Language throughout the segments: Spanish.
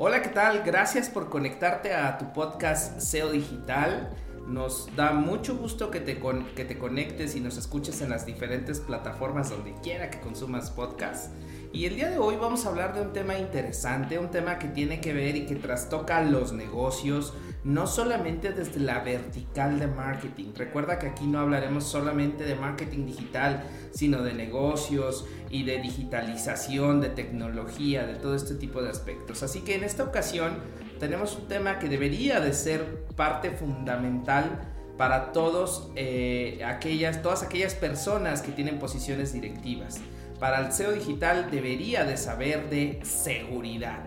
Hola, ¿qué tal? Gracias por conectarte a tu podcast SEO Digital. Nos da mucho gusto que te, que te conectes y nos escuches en las diferentes plataformas donde quiera que consumas podcast. Y el día de hoy vamos a hablar de un tema interesante, un tema que tiene que ver y que trastoca los negocios, no solamente desde la vertical de marketing. Recuerda que aquí no hablaremos solamente de marketing digital, sino de negocios y de digitalización, de tecnología, de todo este tipo de aspectos. Así que en esta ocasión tenemos un tema que debería de ser parte fundamental para todos, eh, aquellas, todas aquellas personas que tienen posiciones directivas. Para el SEO digital debería de saber de seguridad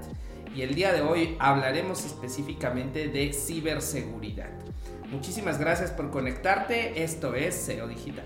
y el día de hoy hablaremos específicamente de ciberseguridad. Muchísimas gracias por conectarte, esto es SEO Digital.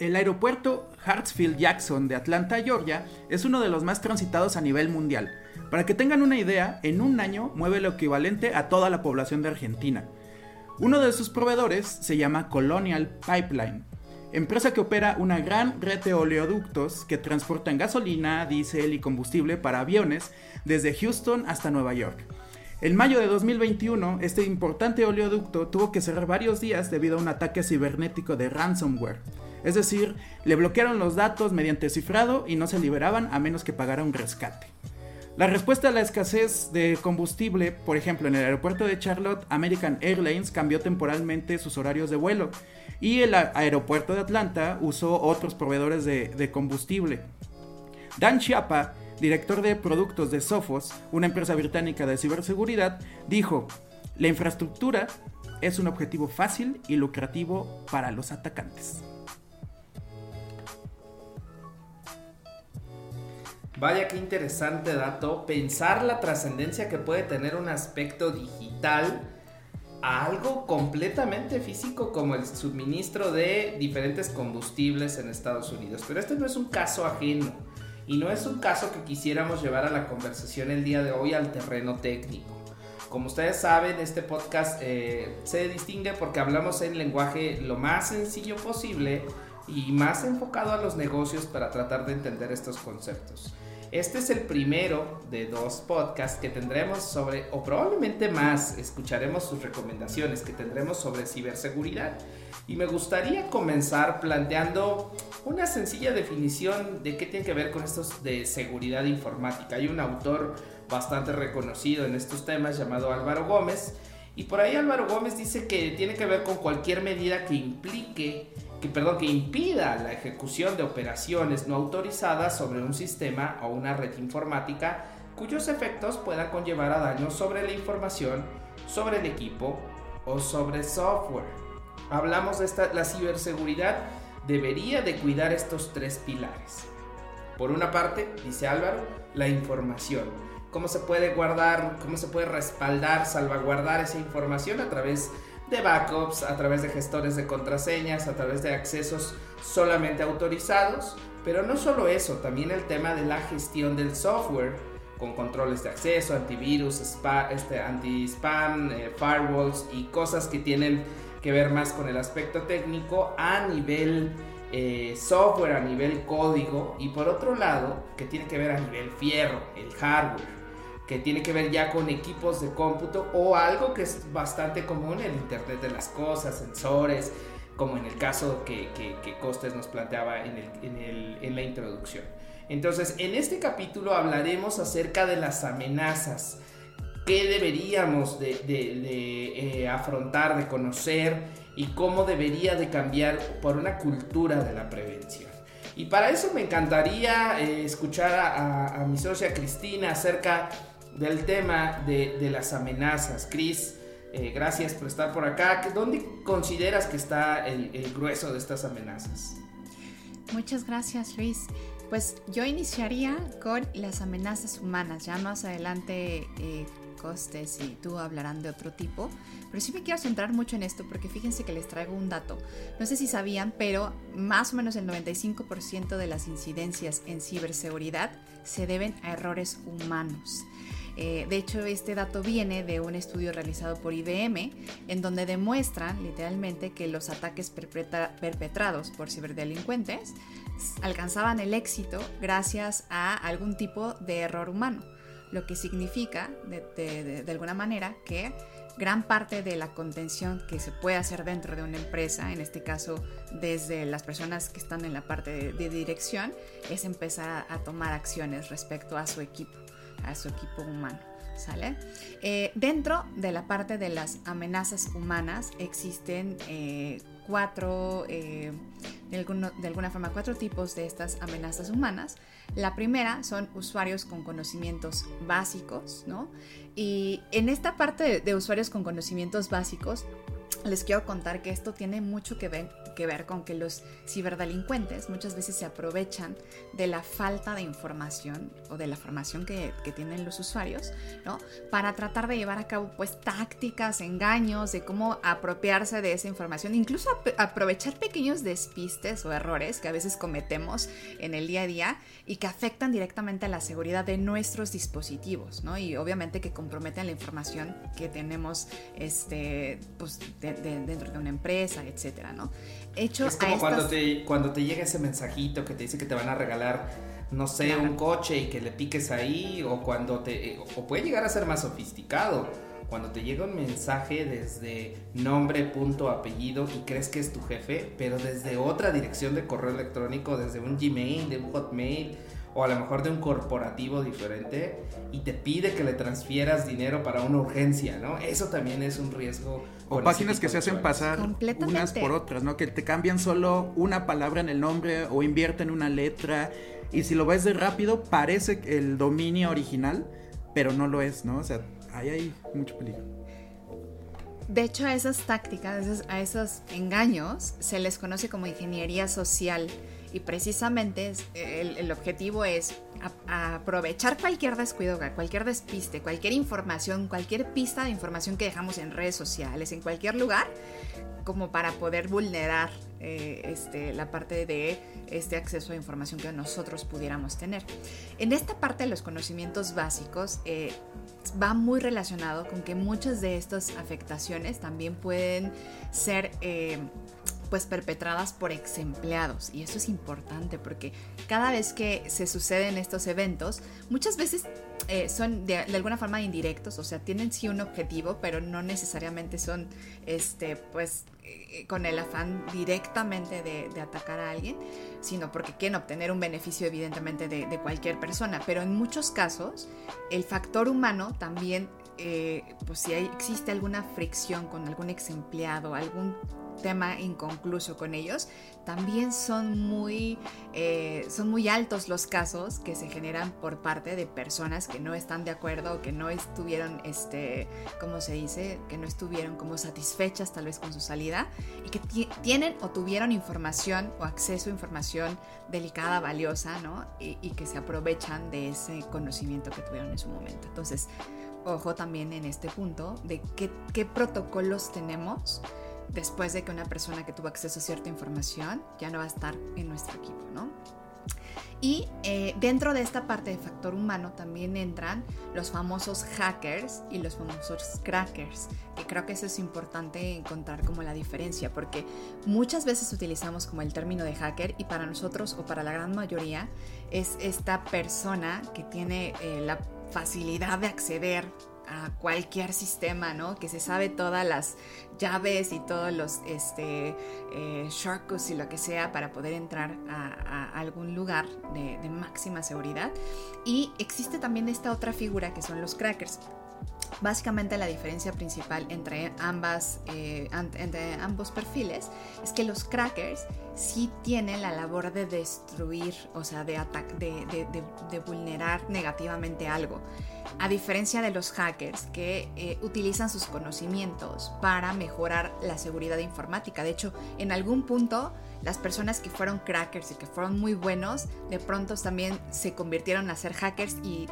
El aeropuerto Hartsfield Jackson de Atlanta, Georgia, es uno de los más transitados a nivel mundial. Para que tengan una idea, en un año mueve lo equivalente a toda la población de Argentina. Uno de sus proveedores se llama Colonial Pipeline, empresa que opera una gran red de oleoductos que transportan gasolina, diésel y combustible para aviones desde Houston hasta Nueva York. En mayo de 2021, este importante oleoducto tuvo que cerrar varios días debido a un ataque cibernético de ransomware. Es decir, le bloquearon los datos mediante cifrado y no se liberaban a menos que pagara un rescate. La respuesta a la escasez de combustible, por ejemplo, en el aeropuerto de Charlotte, American Airlines cambió temporalmente sus horarios de vuelo y el aeropuerto de Atlanta usó otros proveedores de, combustible. Dan Chiapa, director de productos de Sophos, una empresa británica de ciberseguridad, dijo, la infraestructura es un objetivo fácil y lucrativo para los atacantes. Vaya qué interesante dato, pensar la trascendencia que puede tener un aspecto digital a algo completamente físico como el suministro de diferentes combustibles en Estados Unidos. Pero este no es un caso ajeno y no es un caso que quisiéramos llevar a la conversación el día de hoy al terreno técnico. Como ustedes saben, este podcast eh, se distingue porque hablamos en lenguaje lo más sencillo posible y más enfocado a los negocios para tratar de entender estos conceptos. Este es el primero de dos podcasts que tendremos sobre, o probablemente más, escucharemos sus recomendaciones que tendremos sobre ciberseguridad. Y me gustaría comenzar planteando una sencilla definición de qué tiene que ver con estos de seguridad informática. Hay un autor bastante reconocido en estos temas llamado Álvaro Gómez. Y por ahí Álvaro Gómez dice que tiene que ver con cualquier medida que implique que, perdón, que impida la ejecución de operaciones no autorizadas sobre un sistema o una red informática cuyos efectos puedan conllevar a daños sobre la información, sobre el equipo o sobre software. Hablamos de esta, la ciberseguridad debería de cuidar estos tres pilares. Por una parte, dice Álvaro, la información. ¿Cómo se puede guardar, cómo se puede respaldar, salvaguardar esa información a través de de backups, a través de gestores de contraseñas, a través de accesos solamente autorizados. Pero no solo eso, también el tema de la gestión del software con controles de acceso, antivirus, este, anti-spam, eh, firewalls y cosas que tienen que ver más con el aspecto técnico a nivel eh, software, a nivel código y por otro lado que tiene que ver a nivel fierro, el hardware que tiene que ver ya con equipos de cómputo o algo que es bastante común en Internet de las Cosas, sensores, como en el caso que, Costes nos planteaba en, la introducción. Entonces, en este capítulo hablaremos acerca de las amenazas, qué deberíamos de, eh, afrontar, de conocer y cómo debería de cambiar por una cultura de la prevención. Y para eso me encantaría eh, escuchar a, a mi socia Cristina acerca del tema de, las amenazas. Cris, eh, gracias por estar por acá. ¿Dónde consideras que está el, grueso de estas amenazas? Muchas gracias, Luis. Pues yo iniciaría con las amenazas humanas. Ya más adelante eh, costes y tú hablarán de otro tipo, pero sí me quiero centrar mucho en esto porque fíjense que les traigo un dato. No sé si sabían, pero más o menos el 95% de las incidencias en ciberseguridad se deben a errores humanos. Eh, de hecho, este dato viene de un estudio realizado por IBM, en donde demuestran literalmente que los ataques perpetrados por ciberdelincuentes alcanzaban el éxito gracias a algún tipo de error humano, lo que significa, de, alguna manera, que gran parte de la contención que se puede hacer dentro de una empresa, en este caso desde las personas que están en la parte de, dirección, es empezar a, tomar acciones respecto a su equipo, a su equipo humano. ¿Sale? Eh, dentro de la parte de las amenazas humanas existen eh, cuatro, eh, de, alguna forma, cuatro tipos de estas amenazas humanas. La primera son usuarios con conocimientos básicos, ¿no? Y en esta parte de usuarios con conocimientos básicos, les quiero contar que esto tiene mucho que ver, que ver con que los ciberdelincuentes muchas veces se aprovechan de la falta de información o de la formación que, tienen los usuarios, ¿no? Para tratar de llevar a cabo pues tácticas, engaños, de cómo apropiarse de esa información, incluso aprovechar pequeños despistes o errores que a veces cometemos en el día a día y que afectan directamente a la seguridad de nuestros dispositivos, ¿no? Y obviamente que comprometen la información que tenemos este, pues, dentro de una empresa, etcétera, ¿no? Hecho es como cuando, te, cuando te llega ese mensajito que te dice que te van a regalar, no sé, un coche y que le piques ahí, o cuando te. O puede llegar a ser más sofisticado. Cuando te llega un mensaje desde nombre, punto, apellido y crees que es tu jefe, pero desde otra dirección de correo electrónico, desde un Gmail, de un Hotmail, o a lo mejor de un corporativo diferente y te pide que le transfieras dinero para una urgencia, ¿no? Eso también es un riesgo. O páginas que se hacen pasar unas por otras, ¿no? Que te cambian solo una palabra en el nombre o invierten una letra y si lo ves de rápido parece el dominio original, pero no lo es, ¿no? O sea, ahí hay mucho peligro. De hecho, a esas tácticas, a esos engaños, se les conoce como ingeniería social y precisamente el, objetivo es aprovechar cualquier descuido, cualquier despiste, cualquier información, cualquier pista de información que dejamos en redes sociales, en cualquier lugar, como para poder vulnerar eh, este, la parte de este acceso a información que nosotros pudiéramos tener. En esta parte de los conocimientos básicos eh, va muy relacionado con que muchas de estas afectaciones también pueden ser... Eh, pues perpetradas por ex empleados y eso es importante porque cada vez que se suceden estos eventos muchas veces eh, son de, alguna forma indirectos, o sea, tienen sí un objetivo, pero no necesariamente son, este, pues, eh, con el afán directamente de, atacar a alguien, sino porque quieren obtener un beneficio evidentemente de, cualquier persona. Pero en muchos casos, el factor humano también, eh, pues si existe alguna fricción con algún ex empleado, algún tema inconcluso con ellos, también son muy, eh, son muy altos los casos que se generan por parte de personas que no están de acuerdo o que no estuvieron, este, ¿cómo se dice? Que no estuvieron como satisfechas tal vez con su salida y que tienen o tuvieron información o acceso a información delicada, valiosa, ¿no? Y, que se aprovechan de ese conocimiento que tuvieron en su momento. Entonces, ojo también en este punto de qué, qué protocolos tenemos después de que una persona que tuvo acceso a cierta información ya no va a estar en nuestro equipo, ¿no? Y eh, dentro de esta parte de factor humano también entran los famosos hackers y los famosos crackers, que creo que eso es importante encontrar como la diferencia, porque muchas veces utilizamos como el término de hacker y para nosotros o para la gran mayoría es esta persona que tiene eh, la facilidad de acceder a cualquier sistema, ¿no? Que se sabe todas las llaves y todos los este, eh, y lo que sea para poder entrar a, algún lugar de, máxima seguridad. Y existe también esta otra figura que son los crackers. Básicamente la diferencia principal entre, ambas, eh, entre ambos perfiles es que los crackers sí tienen la labor de destruir, o sea, de, de, de vulnerar negativamente algo a diferencia de los hackers que eh, utilizan sus conocimientos para mejorar la seguridad informática. De hecho, en algún punto, las personas que fueron crackers y que fueron muy buenos, de pronto también se convirtieron a ser hackers y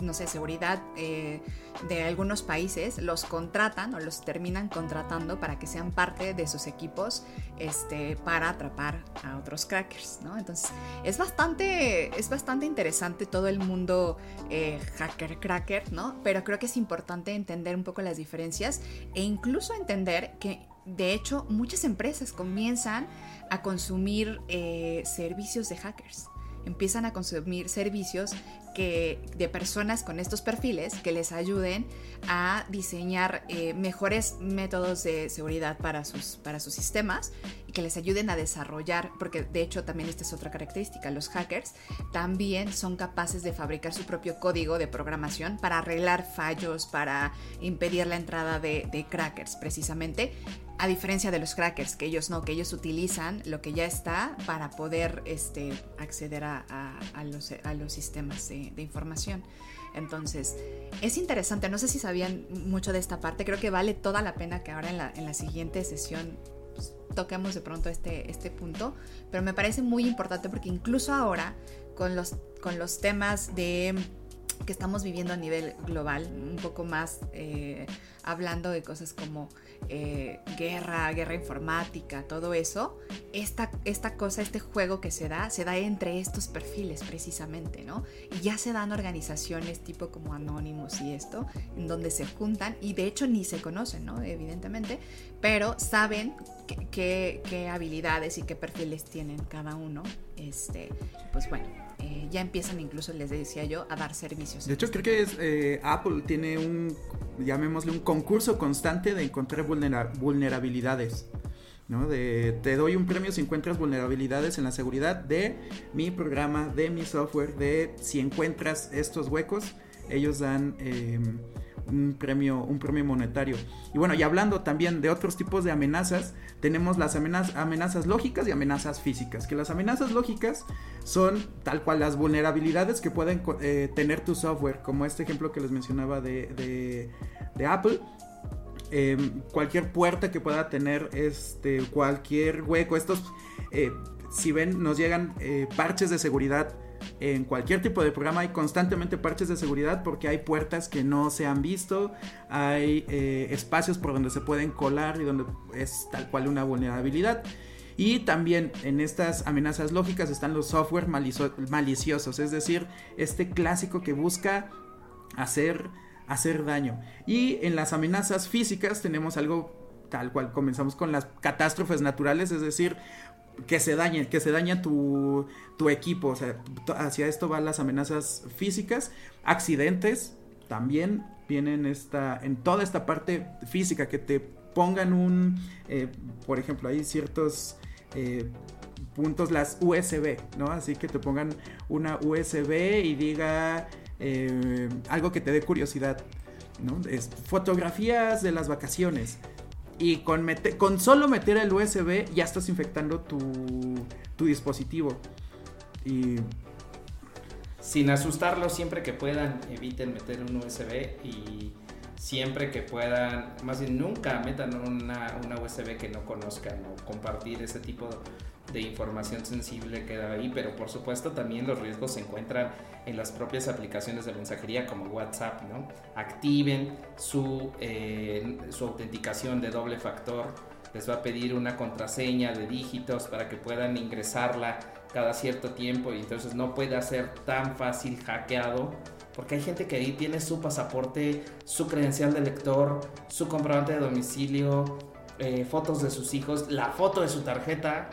no sé, seguridad eh, de algunos países, los contratan o los terminan contratando para que sean parte de sus equipos este, para atrapar a otros crackers, ¿no? Entonces, es bastante, es bastante interesante todo el mundo eh, hacker-cracker, ¿no? Pero creo que es importante entender un poco las diferencias e incluso entender que, de hecho, muchas empresas comienzan a consumir eh, servicios de hackers empiezan a consumir servicios que, de personas con estos perfiles que les ayuden a diseñar eh, mejores métodos de seguridad para sus, para sus sistemas y que les ayuden a desarrollar, porque de hecho también esta es otra característica, los hackers también son capaces de fabricar su propio código de programación para arreglar fallos, para impedir la entrada de, de crackers precisamente a diferencia de los crackers, que ellos no, que ellos utilizan lo que ya está para poder este, acceder a, los, a los, sistemas de, información. Entonces, es interesante, no sé si sabían mucho de esta parte, creo que vale toda la pena que ahora en la, en la siguiente sesión pues, toquemos de pronto este, este punto, pero me parece muy importante porque incluso ahora con los, con los temas de que estamos viviendo a nivel global, un poco más eh, hablando de cosas como eh, guerra, guerra informática, todo eso, esta, esta cosa, este juego que se da, se da entre estos perfiles precisamente, ¿no? Y ya se dan organizaciones tipo como Anonymous y esto, en donde se juntan y de hecho ni se conocen, ¿no? Evidentemente, pero saben qué habilidades y qué perfiles tienen cada uno. Este, pues bueno eh, ya empiezan incluso, les decía yo, a dar servicios. De hecho, creo que es, eh, Apple tiene un, llamémosle, un concurso constante de encontrar vulnerabilidades. ¿no? De, te doy un premio si encuentras vulnerabilidades en la seguridad de mi programa, de mi software, de si encuentras estos huecos, ellos dan... Em, un premio, un premio monetario. Y bueno, y hablando también de otros tipos de amenazas, tenemos las amenazas, amenazas lógicas y amenazas físicas. Que las amenazas lógicas son tal cual las vulnerabilidades que pueden eh, tener tu software, como este ejemplo que les mencionaba de, de, Apple. Em, cualquier puerta que pueda tener este cualquier hueco estos eh, si ven nos llegan eh, parches de seguridad en cualquier tipo de programa hay constantemente parches de seguridad porque hay puertas que no se han visto, hay eh, espacios por donde se pueden colar y donde es tal cual una vulnerabilidad. Y también en estas amenazas lógicas están los software maliciosos, es decir, este clásico que busca hacer, hacer daño. Y en las amenazas físicas tenemos algo tal cual comenzamos con las catástrofes naturales, es decir, que se dañe, que se daña tu, tu equipo. O sea, hacia esto van las amenazas físicas, accidentes también vienen esta, en toda esta parte física, que te pongan un, eh, por ejemplo, hay ciertos eh, puntos, las USB, ¿no? Así que te pongan una USB y diga eh, algo que te dé curiosidad, ¿no? Es fotografías de las vacaciones y con, solo meter el USB ya estás infectando tu, tu dispositivo. Y sin asustarlos siempre que puedan eviten meter un USB y siempre que puedan más bien nunca metan una, una USB que no conozcan o compartir ese tipo de información sensible queda ahí, pero por supuesto también los riesgos se encuentran en las propias aplicaciones de mensajería como WhatsApp, ¿no? Activen su, eh, su autenticación de doble factor, les va a pedir una contraseña de dígitos para que puedan ingresarla cada cierto tiempo y entonces no puede ser tan fácil hackeado porque hay gente que ahí tiene su pasaporte, su credencial de lector, su comprobante de domicilio, eh, fotos de sus hijos, la foto de su tarjeta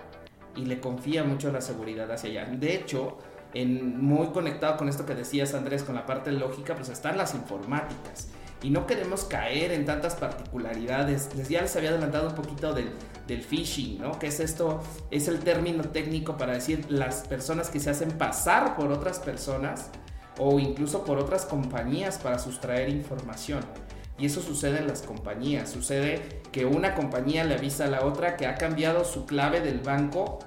y le confía mucho la seguridad hacia allá. De hecho, en, muy conectado con esto que decías Andrés, con la parte lógica, pues están las informáticas. Y no queremos caer en tantas particularidades. Les, ya les había adelantado un poquito del, del phishing, ¿no? Que es esto? Es el término técnico para decir las personas que se hacen pasar por otras personas o incluso por otras compañías para sustraer información. Y eso sucede en las compañías. Sucede que una compañía le avisa a la otra que ha cambiado su clave del banco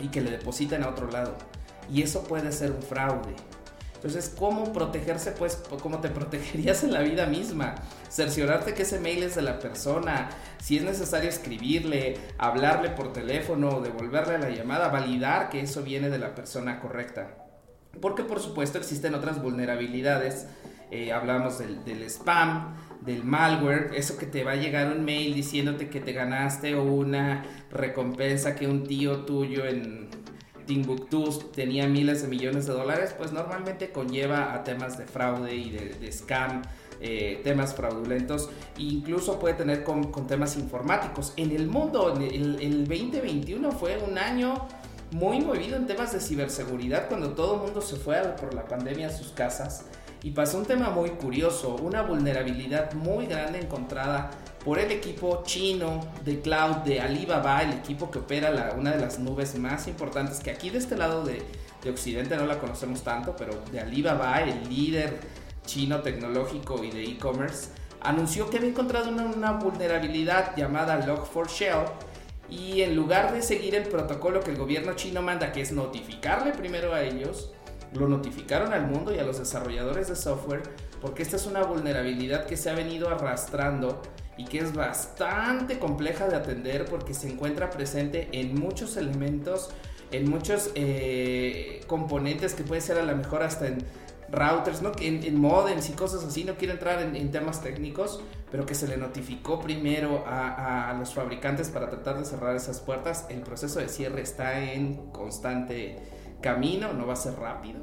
y que le depositan a otro lado. Y eso puede ser un fraude. Entonces, ¿cómo protegerse? Pues, como te protegerías en la vida misma. Cerciorarte que ese mail es de la persona. Si es necesario escribirle, hablarle por teléfono, devolverle la llamada, validar que eso viene de la persona correcta. Porque por supuesto existen otras vulnerabilidades. Eh, hablamos del, spam, del malware, eso que te va a llegar un mail diciéndote que te ganaste una recompensa que un tío tuyo en Timbuktu tenía miles de millones de dólares, pues normalmente conlleva a temas de fraude y de, scam, eh, temas fraudulentos, e incluso puede tener con, temas informáticos. En el mundo, el 2021 fue un año muy movido en temas de ciberseguridad cuando todo el mundo se fue por la pandemia a sus casas. Y pasó un tema muy curioso, una vulnerabilidad muy grande encontrada por el equipo chino de cloud de Alibaba, el equipo que opera una de las nubes más importantes que aquí de este lado de, Occidente no la conocemos tanto, pero de Alibaba, el líder chino tecnológico y de e-commerce, anunció que había encontrado una, una vulnerabilidad llamada Log4Shell y en lugar de seguir el protocolo que el gobierno chino manda, que es notificarle primero a ellos, lo notificaron al mundo y a los desarrolladores de software porque esta es una vulnerabilidad que se ha venido arrastrando y que es bastante compleja de atender porque se encuentra presente en muchos elementos, en muchos eh, componentes que puede ser a lo mejor hasta en routers, ¿no? en, en modems y cosas así. No quiero entrar en, temas técnicos, pero que se le notificó primero a, a los fabricantes para tratar de cerrar esas puertas. El proceso de cierre está en constante camino, no va a ser rápido.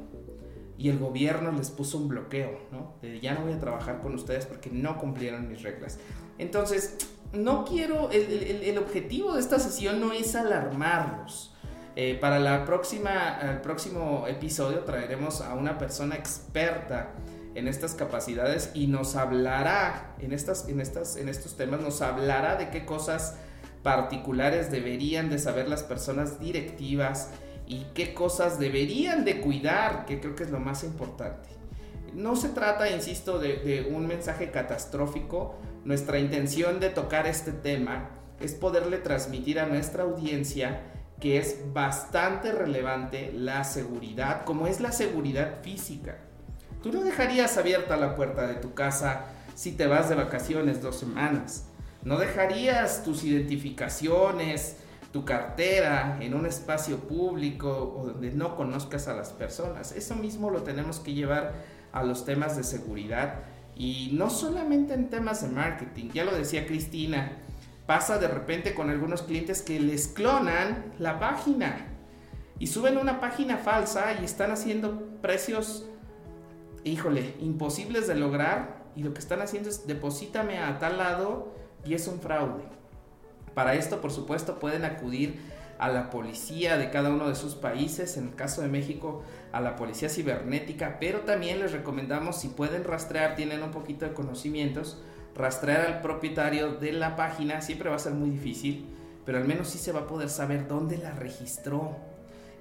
Y el gobierno les puso un bloqueo, ¿no? De ya no voy a trabajar con ustedes porque no cumplieron mis reglas. Entonces, no quiero, el, objetivo de esta sesión no es alarmarlos. Eh, para la próxima, el próximo episodio traeremos a una persona experta en estas capacidades y nos hablará en, estas, en, estas, en estos temas, nos hablará de qué cosas particulares deberían de saber las personas directivas y qué cosas deberían de cuidar, que creo que es lo más importante. No se trata, insisto, de, un mensaje catastrófico. Nuestra intención de tocar este tema es poderle transmitir a nuestra audiencia que es bastante relevante la seguridad, como es la seguridad física. Tú no dejarías abierta la puerta de tu casa si te vas de vacaciones dos semanas. No dejarías tus identificaciones, tu cartera en un espacio público o donde no conozcas a las personas. Eso mismo lo tenemos que llevar a los temas de seguridad y no solamente en temas de marketing. Ya lo decía Cristina, pasa de repente con algunos clientes que les clonan la página y suben una página falsa y están haciendo precios, híjole, imposibles de lograr y lo que están haciendo es deposítame a tal lado y es un fraude. Para esto, por supuesto, pueden acudir a la policía de cada uno de sus países, en el caso de México, a la policía cibernética, pero también les recomendamos si pueden rastrear, tienen un poquito de conocimientos, rastrear al propietario de la página, siempre va a ser muy difícil, pero al menos sí se va a poder saber dónde la registró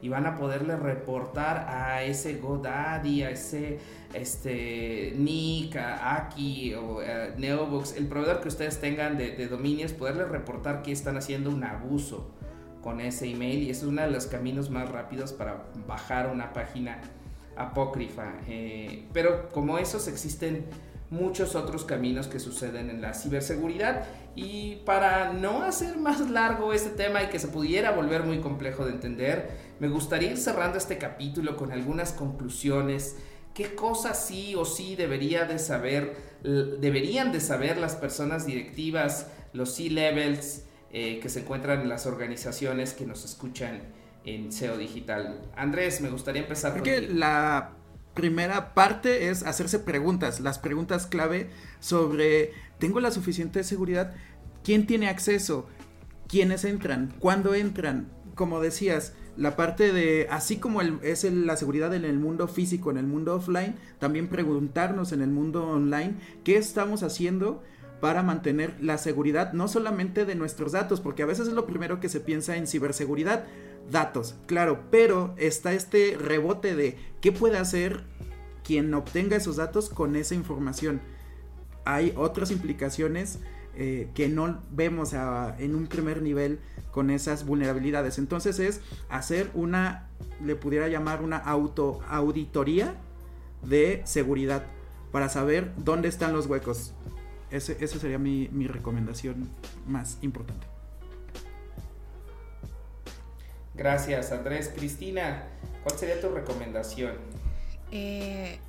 y van a poderle reportar a ese GoDaddy, a ese este, Nick, a Aki o a Neobox, el proveedor que ustedes tengan de, dominios, poderle reportar que están haciendo un abuso con ese email y es uno de los caminos más rápidos para bajar una página apócrifa. Eh, pero como esos existen muchos otros caminos que suceden en la ciberseguridad y para no hacer más largo este tema y que se pudiera volver muy complejo de entender, me gustaría ir cerrando este capítulo con algunas conclusiones. ¿Qué cosas sí o sí debería de saber, deberían de saber las personas directivas, los C-levels eh, que se encuentran en las organizaciones que nos escuchan en SEO Digital? Andrés, me gustaría empezar con que la primera parte es hacerse preguntas, las preguntas clave sobre ¿tengo la suficiente seguridad? ¿Quién tiene acceso? ¿Quiénes entran? ¿Cuándo entran? Como decías, la parte de, así como es la seguridad en el mundo físico, en el mundo offline, también preguntarnos en el mundo online qué estamos haciendo para mantener la seguridad no solamente de nuestros datos, porque a veces es lo primero que se piensa en ciberseguridad, datos, claro, pero está este rebote de qué puede hacer quien obtenga esos datos con esa información. Hay otras implicaciones eh, que no vemos en un primer nivel con esas vulnerabilidades. Entonces es hacer una, le pudiera llamar una auto auditoría de seguridad para saber dónde están los huecos. Ese, esa sería mi, mi recomendación más importante. Gracias Andrés. Cristina, ¿cuál sería tu recomendación? Eh,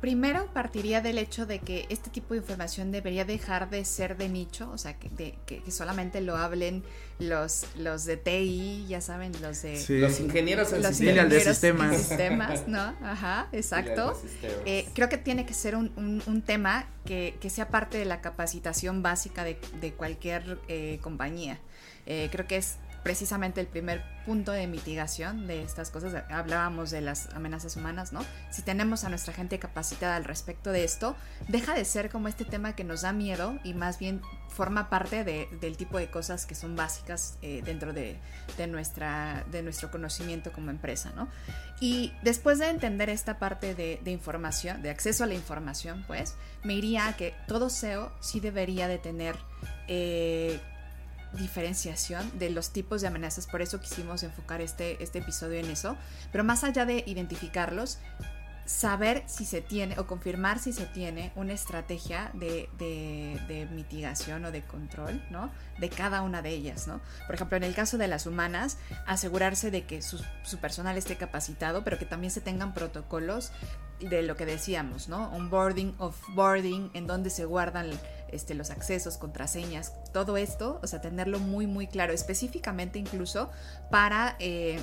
primero partiría del hecho de que este tipo de información debería dejar de ser de nicho, o sea, que, que, solamente lo hablen los, los de TI, ya saben, los de... Los ingenieros en los sistemas. de sistemas. sistemas, ¿no? Ajá, exacto. Eh, creo que tiene que ser un, un, tema que, que, sea parte de la capacitación básica de, de cualquier eh, compañía. Eh, creo que es precisamente el primer punto de mitigación de estas cosas. Hablábamos de las amenazas humanas, ¿no? Si tenemos a nuestra gente capacitada al respecto de esto, deja de ser como este tema que nos da miedo y más bien forma parte del tipo de cosas que son básicas eh, dentro de, nuestra, de nuestro conocimiento como empresa, ¿no? Y después de entender esta parte de, información, de acceso a la información, pues, me iría a que todo SEO sí debería de tener... Eh, diferenciación de los tipos de amenazas, por eso quisimos enfocar este, este episodio en eso, pero más allá de identificarlos, saber si se tiene o confirmar si se tiene una estrategia de, mitigación o de control, ¿no? De cada una de ellas, ¿no? Por ejemplo, en el caso de las humanas, asegurarse de que su, su personal esté capacitado, pero que también se tengan protocolos de lo que decíamos, ¿no? Onboarding, offboarding, en donde se guardan este, los accesos, contraseñas, todo esto, o sea, tenerlo muy, muy claro, específicamente incluso para... Eh,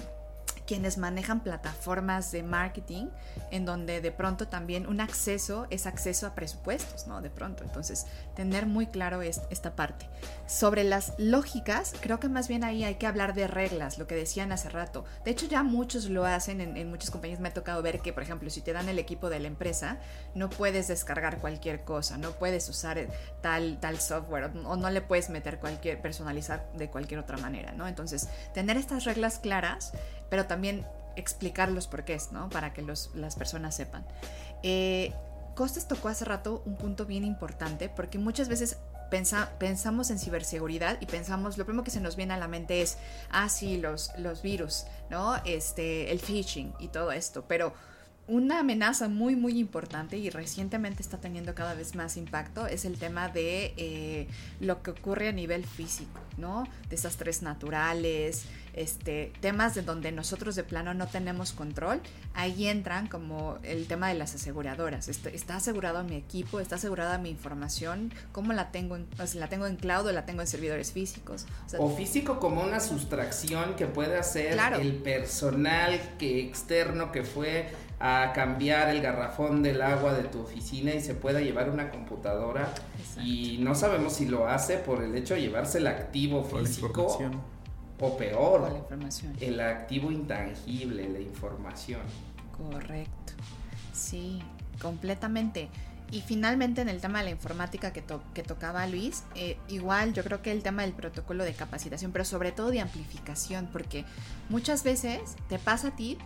quienes manejan plataformas de marketing en donde de pronto también un acceso es acceso a presupuestos, ¿no? De pronto. Entonces, tener muy claro es, esta parte. Sobre las lógicas, creo que más bien ahí hay que hablar de reglas, lo que decían hace rato. De hecho, ya muchos lo hacen, en, muchas compañías me ha tocado ver que, por ejemplo, si te dan el equipo de la empresa, no puedes descargar cualquier cosa, no puedes usar tal, tal software o no le puedes meter cualquier, personalizar de cualquier otra manera, ¿no? Entonces, tener estas reglas claras pero también explicar los porqués, ¿no? Para que las personas sepan. Eh, Costes tocó hace rato un punto bien importante porque muchas veces pensamos en ciberseguridad y pensamos, lo primero que se nos viene a la mente es, ah, sí, los, los virus, ¿no? Este, el phishing y todo esto, pero una amenaza muy muy importante y recientemente está teniendo cada vez más impacto es el tema de eh, lo que ocurre a nivel físico, ¿no? Desastres naturales, este, temas de donde nosotros de plano no tenemos control, ahí entran como el tema de las aseguradoras. Está, asegurado mi equipo, está asegurada mi información, cómo la tengo, en, la tengo en cloud o la tengo en servidores físicos. O, físico como una sustracción que puede hacer el personal que externo que fue a cambiar el garrafón del agua de tu oficina y se pueda llevar una computadora. Y no sabemos si lo hace por el hecho de llevarse el activo físico o peor, el activo intangible, la información. Correcto, sí, completamente. Y finalmente en el tema de la informática que, que tocaba Luis, eh, igual yo creo que el tema del protocolo de capacitación, pero sobre todo de amplificación, porque muchas veces te pasa a ti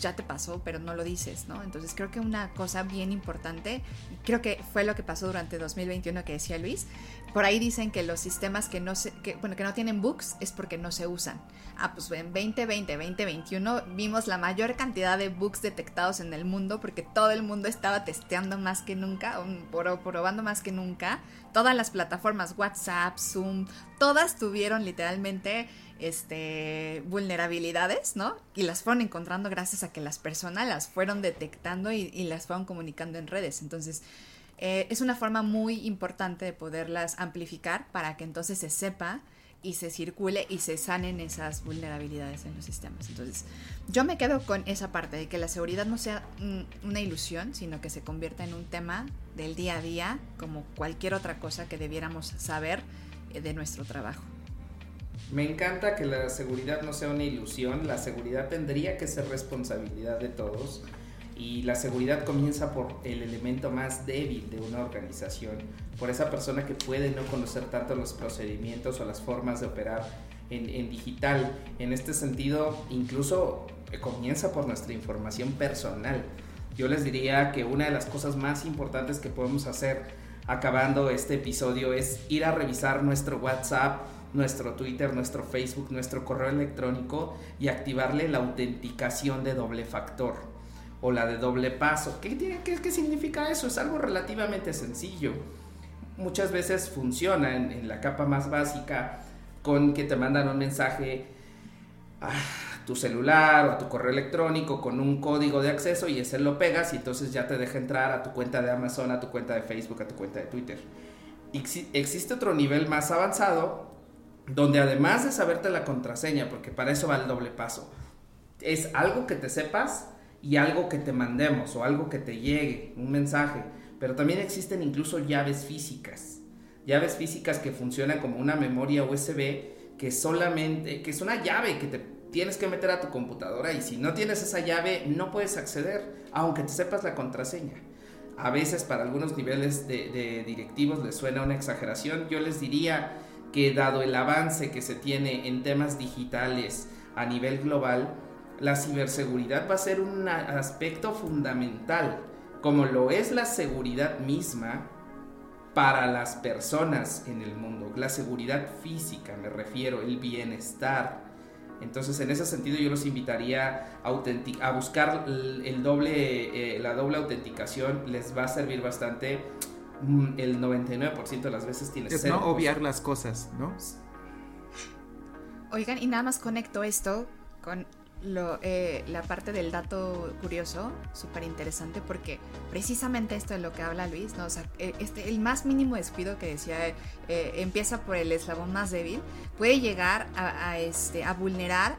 ya te pasó, pero no lo dices, ¿no? Entonces creo que una cosa bien importante, creo que fue lo que pasó durante 2021 que decía Luis, por ahí dicen que los sistemas que no se, que, bueno, que no tienen bugs es porque no se usan. Ah, pues en 2020, 2021 vimos la mayor cantidad de bugs detectados en el mundo porque todo el mundo estaba testeando más que nunca, probando más que nunca. Todas las plataformas, WhatsApp, Zoom, todas tuvieron literalmente este, vulnerabilidades, ¿no? Y las fueron encontrando gracias a que las personas las fueron detectando y, las fueron comunicando en redes. Entonces, eh, es una forma muy importante de poderlas amplificar para que entonces se sepa y se circule y se sanen esas vulnerabilidades en los sistemas. Entonces, yo me quedo con esa parte de que la seguridad no sea una ilusión, sino que se convierta en un tema del día a día, como cualquier otra cosa que debiéramos saber eh, de nuestro trabajo. Me encanta que la seguridad no sea una ilusión, la seguridad tendría que ser responsabilidad de todos y la seguridad comienza por el elemento más débil de una organización, por esa persona que puede no conocer tanto los procedimientos o las formas de operar en, digital. En este sentido, incluso eh, comienza por nuestra información personal. Yo les diría que una de las cosas más importantes que podemos hacer acabando este episodio es ir a revisar nuestro WhatsApp nuestro Twitter, nuestro Facebook, nuestro correo electrónico y activarle la autenticación de doble factor o la de doble paso. ¿Qué, tiene, qué, significa eso? Es algo relativamente sencillo. Muchas veces funciona en, la capa más básica con que te mandan un mensaje a tu celular o a tu correo electrónico con un código de acceso y ese lo pegas y entonces ya te deja entrar a tu cuenta de Amazon, a tu cuenta de Facebook, a tu cuenta de Twitter. existe otro nivel más avanzado donde además de saberte la contraseña, porque para eso va el doble paso, es algo que te sepas y algo que te mandemos o algo que te llegue, un mensaje. Pero también existen incluso llaves físicas. Llaves físicas que funcionan como una memoria USB que solamente, que es una llave que te tienes que meter a tu computadora y si no tienes esa llave no puedes acceder, aunque te sepas la contraseña. A veces para algunos niveles de, de directivos les suena una exageración. Yo les diría que dado el avance que se tiene en temas digitales a nivel global, la ciberseguridad va a ser un aspecto fundamental, como lo es la seguridad misma para las personas en el mundo. La seguridad física, me refiero, el bienestar. Entonces, en ese sentido, yo los invitaría a, a buscar el, doble, eh, la doble autenticación. Les va a servir bastante. Mm, el 99% de las veces tienes Es no obviar las cosas, ¿no? Oigan, y nada más conecto esto con eh, la parte del dato curioso, súper interesante, porque precisamente esto de lo que habla Luis, ¿no? Eh, este, el más mínimo descuido que decía eh, empieza por el eslabón más débil, puede llegar a, este, a vulnerar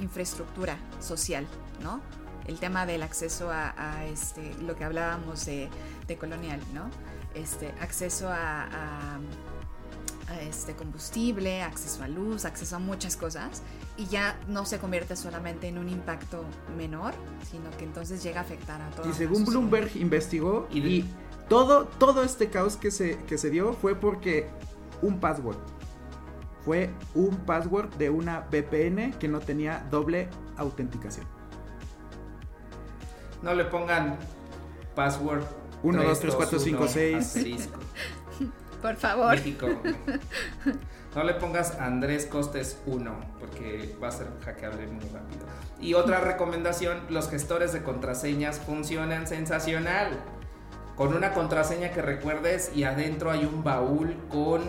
infraestructura social, ¿no? El tema del acceso a, este, lo que hablábamos de, colonial, ¿no? Este, acceso a este combustible, acceso a luz, acceso a muchas cosas y ya no se convierte solamente en un impacto menor, sino que entonces llega a afectar a todos. Y según Bloomberg investigó y, todo, todo este caos que se, que se dio fue porque un password. Fue un password de una VPN que no tenía doble autenticación. No le pongan password 1, 2, 3, 4, 5, 6. Por favor. México. No le pongas Andrés Costes 1, porque va a ser hackeable muy rápido. Y otra recomendación, los gestores de contraseñas funcionan sensacional. Con una contraseña que recuerdes y adentro hay un baúl con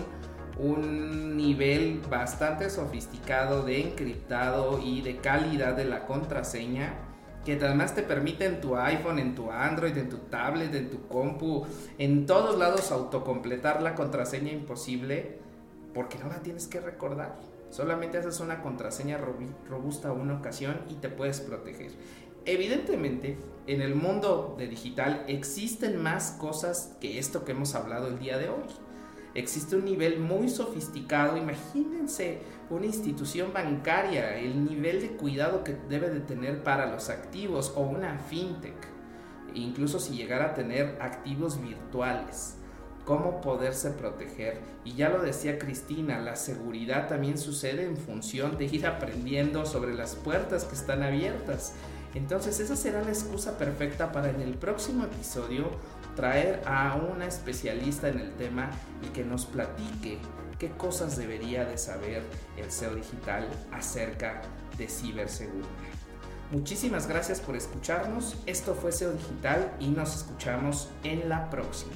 un nivel bastante sofisticado de encriptado y de calidad de la contraseña que además te permite en tu iPhone, en tu Android, en tu tablet, en tu compu, en todos lados autocompletar la contraseña imposible porque no la tienes que recordar. Solamente haces una contraseña robusta una ocasión y te puedes proteger. Evidentemente, en el mundo de digital existen más cosas que esto que hemos hablado el día de hoy. Existe un nivel muy sofisticado, imagínense una institución bancaria, el nivel de cuidado que debe de tener para los activos o una fintech, incluso si llegara a tener activos virtuales cómo poderse proteger. Y ya lo decía Cristina, la seguridad también sucede en función de ir aprendiendo sobre las puertas que están abiertas. Entonces esa será la excusa perfecta para en el próximo episodio traer a una especialista en el tema y que nos platique qué cosas debería de saber el SEO digital acerca de ciberseguridad. Muchísimas gracias por escucharnos. Esto fue SEO Digital y nos escuchamos en la próxima.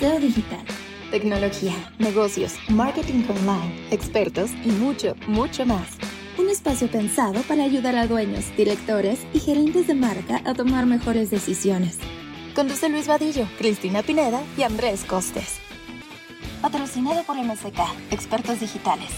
SEO digital, tecnología, negocios, marketing online, expertos y mucho, mucho más. Un espacio pensado para ayudar a dueños, directores y gerentes de marca a tomar mejores decisiones. Conduce Luis Vadillo, Cristina Pineda y Andrés Costes. Patrocinado por MSK, Expertos Digitales.